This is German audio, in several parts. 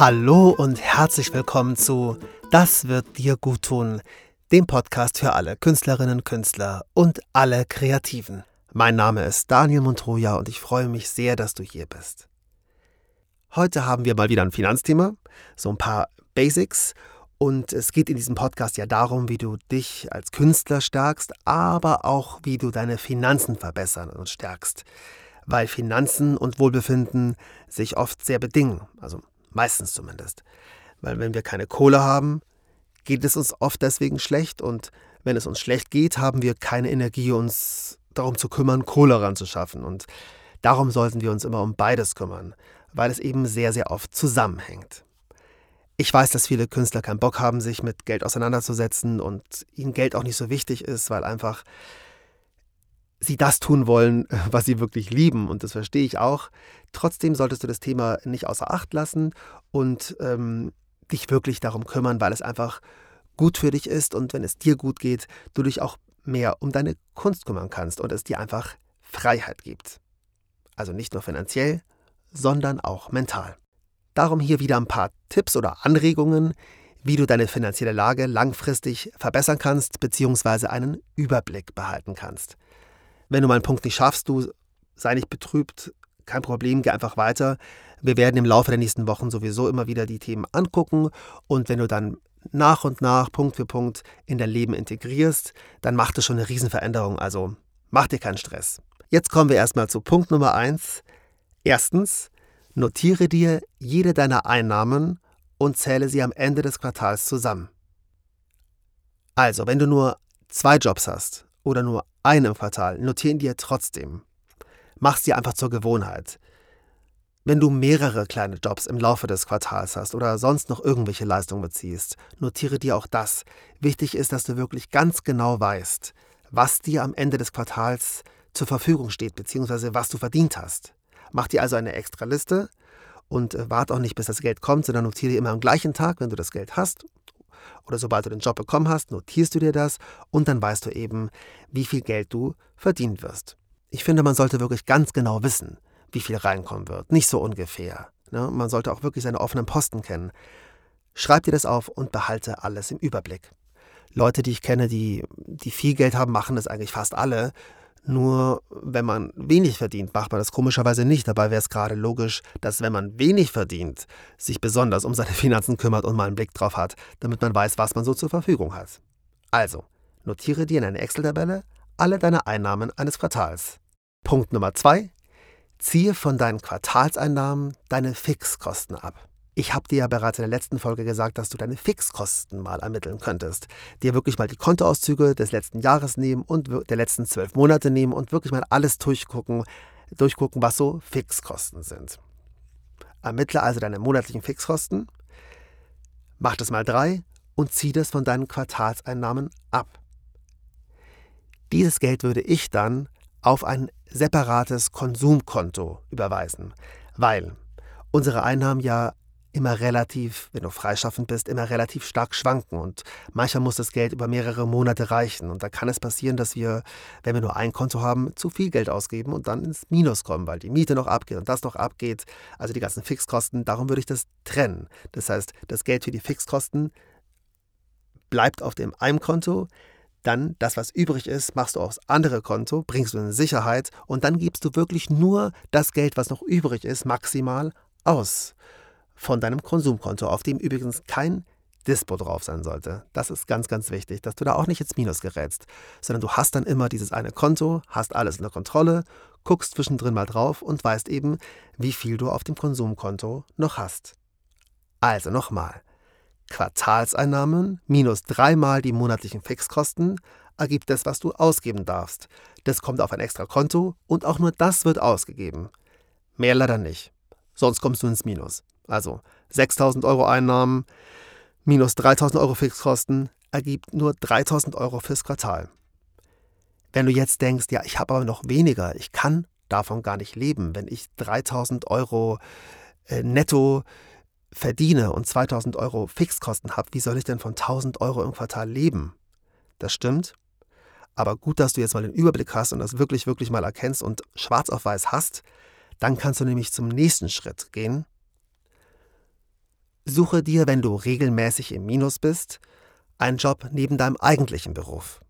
Hallo und herzlich willkommen zu Das wird dir gut tun, dem Podcast für alle Künstlerinnen, Künstler und alle Kreativen. Mein Name ist Daniel Montroja und ich freue mich sehr, dass du hier bist. Heute haben wir mal wieder ein Finanzthema, so ein paar Basics und es geht in diesem Podcast ja darum, wie du dich als Künstler stärkst, aber auch wie du deine Finanzen verbessern und stärkst. Weil Finanzen und Wohlbefinden sich oft sehr bedingen. Also Meistens zumindest. Weil wenn wir keine Kohle haben, geht es uns oft deswegen schlecht und wenn es uns schlecht geht, haben wir keine Energie, uns darum zu kümmern, Kohle ranzuschaffen. Und darum sollten wir uns immer um beides kümmern, weil es eben sehr, sehr oft zusammenhängt. Ich weiß, dass viele Künstler keinen Bock haben, sich mit Geld auseinanderzusetzen und ihnen Geld auch nicht so wichtig ist, weil einfach sie das tun wollen, was sie wirklich lieben. Und das verstehe ich auch. Trotzdem solltest du das Thema nicht außer Acht lassen und ähm, dich wirklich darum kümmern, weil es einfach gut für dich ist und wenn es dir gut geht, du dich auch mehr um deine Kunst kümmern kannst und es dir einfach Freiheit gibt. Also nicht nur finanziell, sondern auch mental. Darum hier wieder ein paar Tipps oder Anregungen, wie du deine finanzielle Lage langfristig verbessern kannst bzw. einen Überblick behalten kannst. Wenn du mal einen Punkt nicht schaffst, du sei nicht betrübt, kein Problem, geh einfach weiter. Wir werden im Laufe der nächsten Wochen sowieso immer wieder die Themen angucken und wenn du dann nach und nach, Punkt für Punkt in dein Leben integrierst, dann macht es schon eine Riesenveränderung. Also mach dir keinen Stress. Jetzt kommen wir erstmal zu Punkt Nummer eins. Erstens, notiere dir jede deiner Einnahmen und zähle sie am Ende des Quartals zusammen. Also, wenn du nur zwei Jobs hast oder nur einen im Quartal, notieren dir trotzdem. Mach dir einfach zur Gewohnheit. Wenn du mehrere kleine Jobs im Laufe des Quartals hast oder sonst noch irgendwelche Leistungen beziehst, notiere dir auch das. Wichtig ist, dass du wirklich ganz genau weißt, was dir am Ende des Quartals zur Verfügung steht, beziehungsweise was du verdient hast. Mach dir also eine extra Liste und äh, warte auch nicht, bis das Geld kommt, sondern notiere immer am gleichen Tag, wenn du das Geld hast oder sobald du den Job bekommen hast, notierst du dir das und dann weißt du eben, wie viel Geld du verdienen wirst. Ich finde, man sollte wirklich ganz genau wissen, wie viel reinkommen wird, nicht so ungefähr. Ne? Man sollte auch wirklich seine offenen Posten kennen. Schreib dir das auf und behalte alles im Überblick. Leute, die ich kenne, die, die viel Geld haben, machen das eigentlich fast alle. Nur wenn man wenig verdient, macht man das komischerweise nicht. Dabei wäre es gerade logisch, dass wenn man wenig verdient, sich besonders um seine Finanzen kümmert und mal einen Blick drauf hat, damit man weiß, was man so zur Verfügung hat. Also, notiere dir in eine Excel-Tabelle alle deine Einnahmen eines Quartals. Punkt Nummer zwei: Ziehe von deinen Quartalseinnahmen deine Fixkosten ab. Ich habe dir ja bereits in der letzten Folge gesagt, dass du deine Fixkosten mal ermitteln könntest. Dir wirklich mal die Kontoauszüge des letzten Jahres nehmen und der letzten zwölf Monate nehmen und wirklich mal alles durchgucken, durchgucken, was so Fixkosten sind. Ermittle also deine monatlichen Fixkosten, mach das mal drei und zieh das von deinen Quartalseinnahmen ab. Dieses Geld würde ich dann auf ein separates Konsumkonto überweisen, weil unsere Einnahmen ja immer relativ, wenn du freischaffend bist, immer relativ stark schwanken. Und manchmal muss das Geld über mehrere Monate reichen. Und da kann es passieren, dass wir, wenn wir nur ein Konto haben, zu viel Geld ausgeben und dann ins Minus kommen, weil die Miete noch abgeht und das noch abgeht, also die ganzen Fixkosten, darum würde ich das trennen. Das heißt, das Geld für die Fixkosten bleibt auf dem einen Konto, dann das, was übrig ist, machst du aufs andere Konto, bringst du in Sicherheit und dann gibst du wirklich nur das Geld, was noch übrig ist, maximal aus von deinem Konsumkonto, auf dem übrigens kein Dispo drauf sein sollte. Das ist ganz, ganz wichtig, dass du da auch nicht ins Minus gerätst, sondern du hast dann immer dieses eine Konto, hast alles in der Kontrolle, guckst zwischendrin mal drauf und weißt eben, wie viel du auf dem Konsumkonto noch hast. Also nochmal. Quartalseinnahmen minus dreimal die monatlichen Fixkosten ergibt das, was du ausgeben darfst. Das kommt auf ein extra Konto und auch nur das wird ausgegeben. Mehr leider nicht. Sonst kommst du ins Minus. Also 6000 Euro Einnahmen minus 3000 Euro Fixkosten ergibt nur 3000 Euro fürs Quartal. Wenn du jetzt denkst, ja, ich habe aber noch weniger, ich kann davon gar nicht leben, wenn ich 3000 Euro äh, netto verdiene und 2000 Euro Fixkosten habe, wie soll ich denn von 1000 Euro im Quartal leben? Das stimmt. Aber gut, dass du jetzt mal den Überblick hast und das wirklich, wirklich mal erkennst und schwarz auf weiß hast. Dann kannst du nämlich zum nächsten Schritt gehen Suche dir, wenn du regelmäßig im Minus bist, einen Job neben deinem eigentlichen Beruf.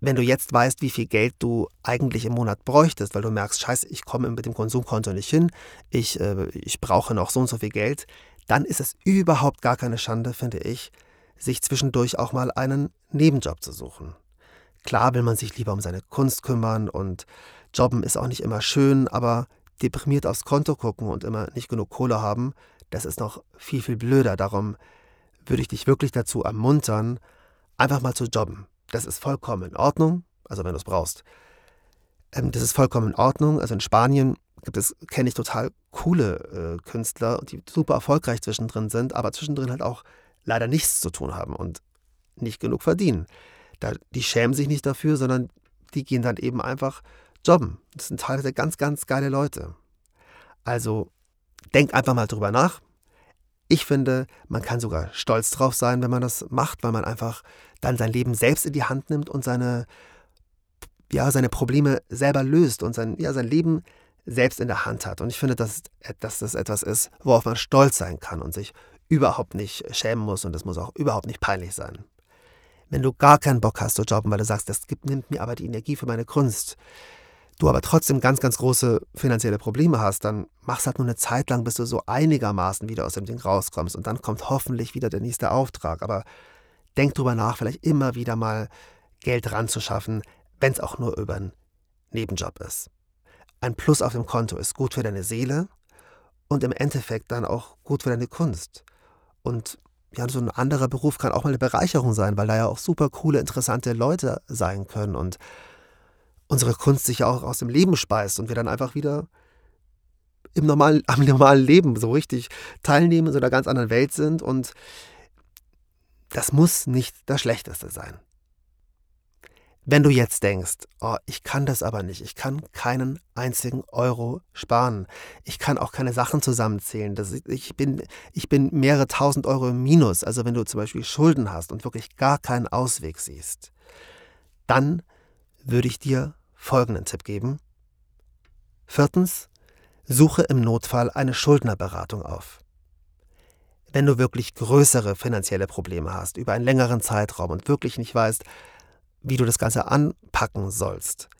Wenn du jetzt weißt, wie viel Geld du eigentlich im Monat bräuchtest, weil du merkst, scheiße, ich komme mit dem Konsumkonto nicht hin, ich, äh, ich brauche noch so und so viel Geld, dann ist es überhaupt gar keine Schande, finde ich, sich zwischendurch auch mal einen Nebenjob zu suchen. Klar will man sich lieber um seine Kunst kümmern und Jobben ist auch nicht immer schön, aber deprimiert aufs Konto gucken und immer nicht genug Kohle haben, das ist noch viel, viel blöder. Darum würde ich dich wirklich dazu ermuntern, einfach mal zu jobben. Das ist vollkommen in Ordnung, also wenn du es brauchst. Ähm, das ist vollkommen in Ordnung. Also in Spanien gibt es, kenne ich total coole äh, Künstler, die super erfolgreich zwischendrin sind, aber zwischendrin halt auch leider nichts zu tun haben und nicht genug verdienen. Da, die schämen sich nicht dafür, sondern die gehen dann eben einfach jobben. Das sind teilweise ganz, ganz geile Leute. Also denk einfach mal drüber nach. Ich finde, man kann sogar stolz drauf sein, wenn man das macht, weil man einfach dann sein Leben selbst in die Hand nimmt und seine, ja, seine Probleme selber löst und sein, ja, sein Leben selbst in der Hand hat. Und ich finde, dass, dass das etwas ist, worauf man stolz sein kann und sich überhaupt nicht schämen muss und das muss auch überhaupt nicht peinlich sein. Wenn du gar keinen Bock hast zu jobben, weil du sagst, das gibt, nimmt mir aber die Energie für meine Kunst, du aber trotzdem ganz, ganz große finanzielle Probleme hast, dann machst halt nur eine Zeit lang, bis du so einigermaßen wieder aus dem Ding rauskommst und dann kommt hoffentlich wieder der nächste Auftrag. Aber denk drüber nach, vielleicht immer wieder mal Geld ranzuschaffen, wenn es auch nur über einen Nebenjob ist. Ein Plus auf dem Konto ist gut für deine Seele und im Endeffekt dann auch gut für deine Kunst. Und ja, so ein anderer Beruf kann auch mal eine Bereicherung sein, weil da ja auch super coole, interessante Leute sein können und unsere Kunst sich ja auch aus dem Leben speist und wir dann einfach wieder im normalen, am normalen Leben so richtig teilnehmen, in so einer ganz anderen Welt sind und das muss nicht das Schlechteste sein. Wenn du jetzt denkst, oh, ich kann das aber nicht, ich kann keinen einzigen Euro sparen, ich kann auch keine Sachen zusammenzählen, das, ich, bin, ich bin mehrere tausend Euro im Minus, also wenn du zum Beispiel Schulden hast und wirklich gar keinen Ausweg siehst, dann würde ich dir folgenden Tipp geben. Viertens, suche im Notfall eine Schuldnerberatung auf. Wenn du wirklich größere finanzielle Probleme hast, über einen längeren Zeitraum und wirklich nicht weißt, wie du das Ganze anpacken sollst,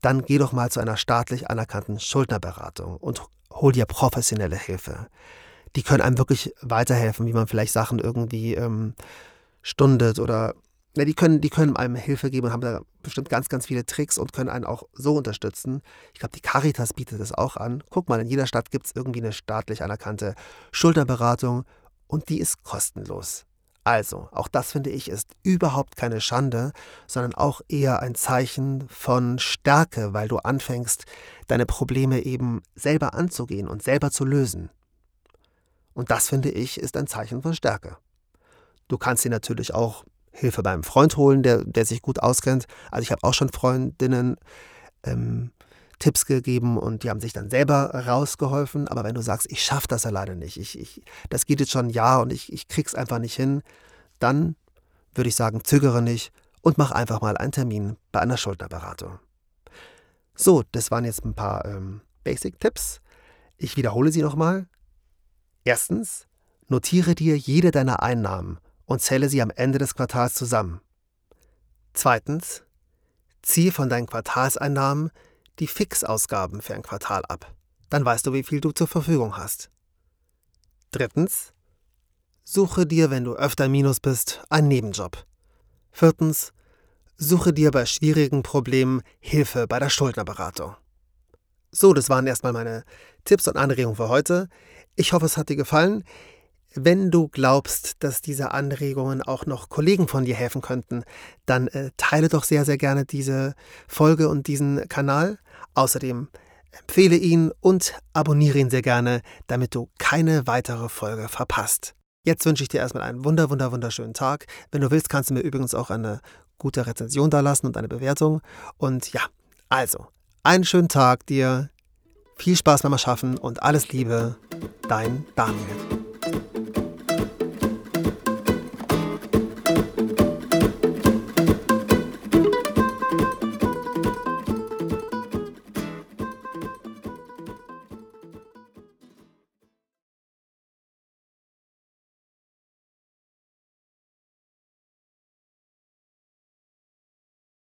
dann geh doch mal zu einer staatlich anerkannten Schuldnerberatung und hol dir professionelle Hilfe. Die können einem wirklich weiterhelfen, wie man vielleicht Sachen irgendwie ähm, stundet oder ja, die können, die können einem Hilfe geben und haben da bestimmt ganz, ganz viele Tricks und können einen auch so unterstützen. Ich glaube, die Caritas bietet das auch an. Guck mal, in jeder Stadt gibt es irgendwie eine staatlich anerkannte Schulterberatung und die ist kostenlos. Also, auch das finde ich ist überhaupt keine Schande, sondern auch eher ein Zeichen von Stärke, weil du anfängst, deine Probleme eben selber anzugehen und selber zu lösen. Und das finde ich ist ein Zeichen von Stärke. Du kannst dir natürlich auch Hilfe beim Freund holen, der, der sich gut auskennt. Also ich habe auch schon Freundinnen ähm, Tipps gegeben und die haben sich dann selber rausgeholfen. Aber wenn du sagst, ich schaffe das alleine nicht, ich, ich, das geht jetzt schon ein Jahr und ich, ich krieg's einfach nicht hin, dann würde ich sagen, zögere nicht und mach einfach mal einen Termin bei einer Schulterberatung. So, das waren jetzt ein paar ähm, Basic-Tipps. Ich wiederhole sie nochmal. Erstens, notiere dir jede deiner Einnahmen und zähle sie am Ende des Quartals zusammen. Zweitens, ziehe von deinen Quartalseinnahmen die Fixausgaben für ein Quartal ab. Dann weißt du, wie viel du zur Verfügung hast. Drittens, suche dir, wenn du öfter Minus bist, einen Nebenjob. Viertens, suche dir bei schwierigen Problemen Hilfe bei der Schuldnerberatung. So, das waren erstmal meine Tipps und Anregungen für heute. Ich hoffe, es hat dir gefallen. Wenn du glaubst, dass diese Anregungen auch noch Kollegen von dir helfen könnten, dann äh, teile doch sehr, sehr gerne diese Folge und diesen Kanal. Außerdem empfehle ihn und abonniere ihn sehr gerne, damit du keine weitere Folge verpasst. Jetzt wünsche ich dir erstmal einen wunder, wunder, wunderschönen Tag. Wenn du willst, kannst du mir übrigens auch eine gute Rezension da lassen und eine Bewertung. Und ja, also, einen schönen Tag dir, viel Spaß beim Erschaffen und alles Liebe, dein Daniel.